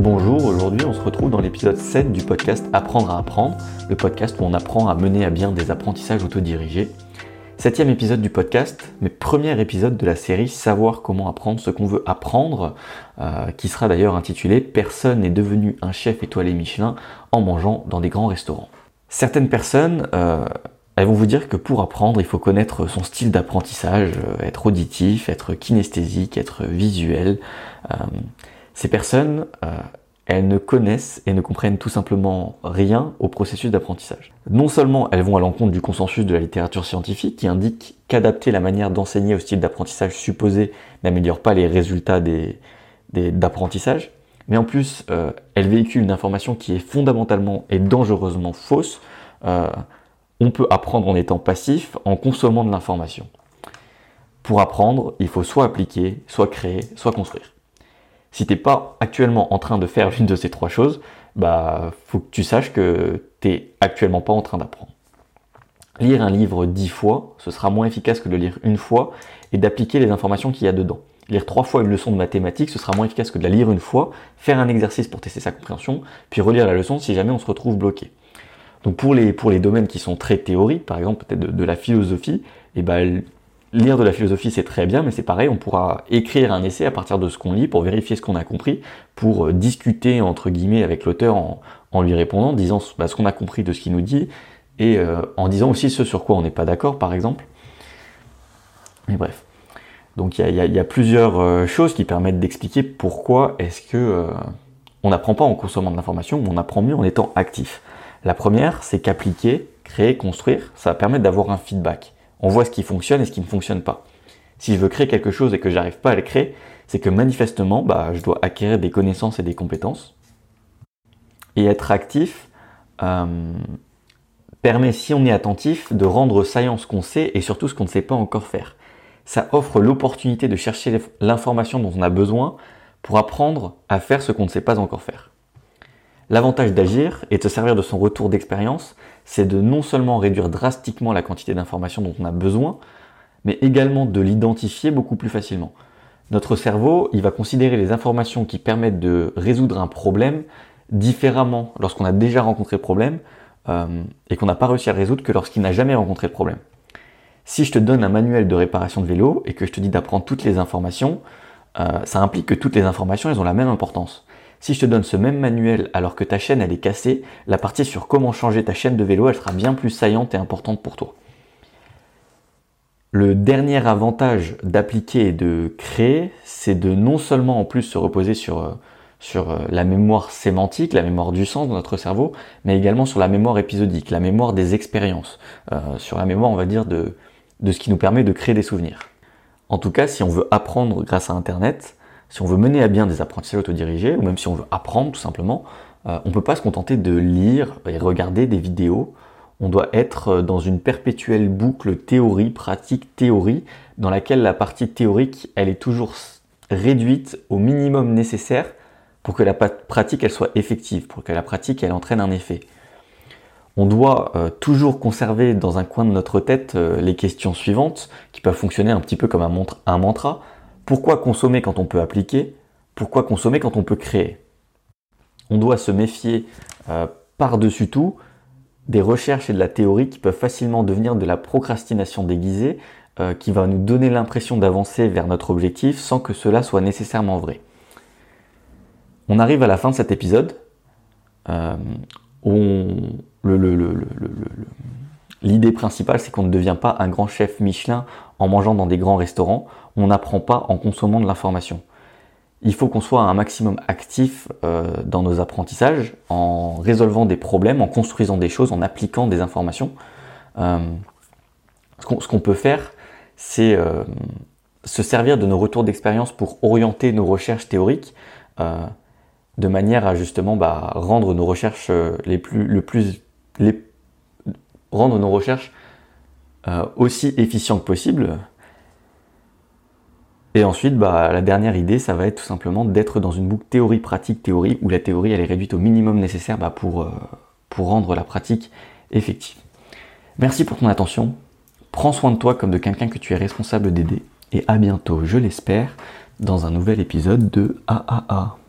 Bonjour, aujourd'hui on se retrouve dans l'épisode 7 du podcast Apprendre à apprendre, le podcast où on apprend à mener à bien des apprentissages autodirigés. Septième épisode du podcast, mais premier épisode de la série Savoir comment apprendre ce qu'on veut apprendre, euh, qui sera d'ailleurs intitulé Personne n'est devenu un chef étoilé Michelin en mangeant dans des grands restaurants. Certaines personnes, euh, elles vont vous dire que pour apprendre, il faut connaître son style d'apprentissage, euh, être auditif, être kinesthésique, être visuel. Ces personnes, elles ne connaissent et ne comprennent tout simplement rien au processus d'apprentissage. Non seulement elles vont à l'encontre du consensus de la littérature scientifique qui indique qu'adapter la manière d'enseigner au style d'apprentissage supposé n'améliore pas les résultats d'apprentissage, mais en plus euh, elles véhiculent une information qui est fondamentalement et dangereusement fausse. Euh, on peut apprendre en étant passif, en consommant de l'information. Pour apprendre, il faut soit appliquer, soit créer, soit construire. Si t'es pas actuellement en train de faire l'une de ces trois choses, bah faut que tu saches que t'es actuellement pas en train d'apprendre. Lire un livre dix fois, ce sera moins efficace que de lire une fois et d'appliquer les informations qu'il y a dedans. Lire trois fois une leçon de mathématiques, ce sera moins efficace que de la lire une fois, faire un exercice pour tester sa compréhension, puis relire la leçon si jamais on se retrouve bloqué. Donc pour les, pour les domaines qui sont très théoriques, par exemple peut-être de, de, la philosophie, et eh ben lire de la philosophie, c'est très bien, mais c'est pareil, on pourra écrire un essai à partir de ce qu'on lit pour vérifier ce qu'on a compris, pour euh, discuter entre guillemets avec l'auteur en, lui répondant, disant bah, ce qu'on a compris de ce qu'il nous dit, et euh, en disant aussi ce sur quoi on n'est pas d'accord, par exemple. Mais bref. Donc il y, a, plusieurs euh, choses qui permettent d'expliquer pourquoi est-ce que on n'apprend pas en consommant de l'information, mais on apprend mieux en étant actif. La première, c'est qu'appliquer, créer, construire, ça va permettre d'avoir un feedback on voit ce qui fonctionne et ce qui ne fonctionne pas. Si je veux créer quelque chose et que j'arrive pas à le créer, c'est que manifestement, bah, je dois acquérir des connaissances et des compétences. Et être actif euh, permet, si on est attentif, de rendre saillant ce qu'on sait et surtout ce qu'on ne sait pas encore faire. Ça offre l'opportunité de chercher l'information dont on a besoin pour apprendre à faire ce qu'on ne sait pas encore faire. L'avantage d'agir et de se servir de son retour d'expérience, c'est de non seulement réduire drastiquement la quantité d'informations dont on a besoin, mais également de l'identifier beaucoup plus facilement. Notre cerveau, il va considérer les informations qui permettent de résoudre un problème différemment lorsqu'on a déjà rencontré le problème euh, et qu'on n'a pas réussi à résoudre que lorsqu'il n'a jamais rencontré le problème. Si je te donne un manuel de réparation de vélo et que je te dis d'apprendre toutes les informations, euh, ça implique que toutes les informations, elles ont la même importance. Si je te donne ce même manuel alors que ta chaîne elle est cassée, la partie sur comment changer ta chaîne de vélo, elle sera bien plus saillante et importante pour toi. Le dernier avantage d'appliquer et de créer, c'est de non seulement en plus se reposer sur, euh, sur euh, la mémoire sémantique, la mémoire du sens dans notre cerveau, mais également sur la mémoire épisodique, la mémoire des expériences, euh, sur la mémoire, on va dire, de, de ce qui nous permet de créer des souvenirs. En tout cas, si on veut apprendre grâce à Internet, si on veut mener à bien des apprentissages autodirigés, ou même si on veut apprendre tout simplement, euh, on ne peut pas se contenter de lire et regarder des vidéos. On doit être euh, dans une perpétuelle boucle théorie, pratique, théorie, dans laquelle la partie théorique, elle est toujours réduite au minimum nécessaire pour que la pratique, soit effective, pour que la pratique, elle entraîne un effet. On doit euh, toujours conserver dans un coin de notre tête les questions suivantes, qui peuvent fonctionner un petit peu comme un mantra. Pourquoi consommer quand on peut appliquer? Pourquoi consommer quand on peut créer? On doit se méfier euh, par-dessus tout des recherches et de la théorie qui peuvent facilement devenir de la procrastination déguisée euh, qui va nous donner l'impression d'avancer vers notre objectif sans que cela soit nécessairement vrai. On arrive à la fin de cet épisode. Euh, l'idée principale, c'est qu'on ne devient pas un grand chef Michelin en mangeant dans des grands restaurants on n'apprend pas en consommant de l'information. Il faut qu'on soit un maximum actif euh, dans nos apprentissages, en résolvant des problèmes, en construisant des choses, en appliquant des informations. Euh, ce qu'on peut faire, c'est euh, se servir de nos retours d'expérience pour orienter nos recherches théoriques de manière à justement bah, rendre nos recherches les plus, le rendre nos recherches aussi efficientes que possible, et ensuite, bah, la dernière idée, ça va être tout simplement d'être dans une boucle théorie-pratique-théorie, où la théorie, elle est réduite au minimum nécessaire bah, pour, euh, pour rendre la pratique effective. Merci pour ton attention. Prends soin de toi comme de quelqu'un que tu es responsable d'aider. Et à bientôt, je l'espère, dans un nouvel épisode de AAA.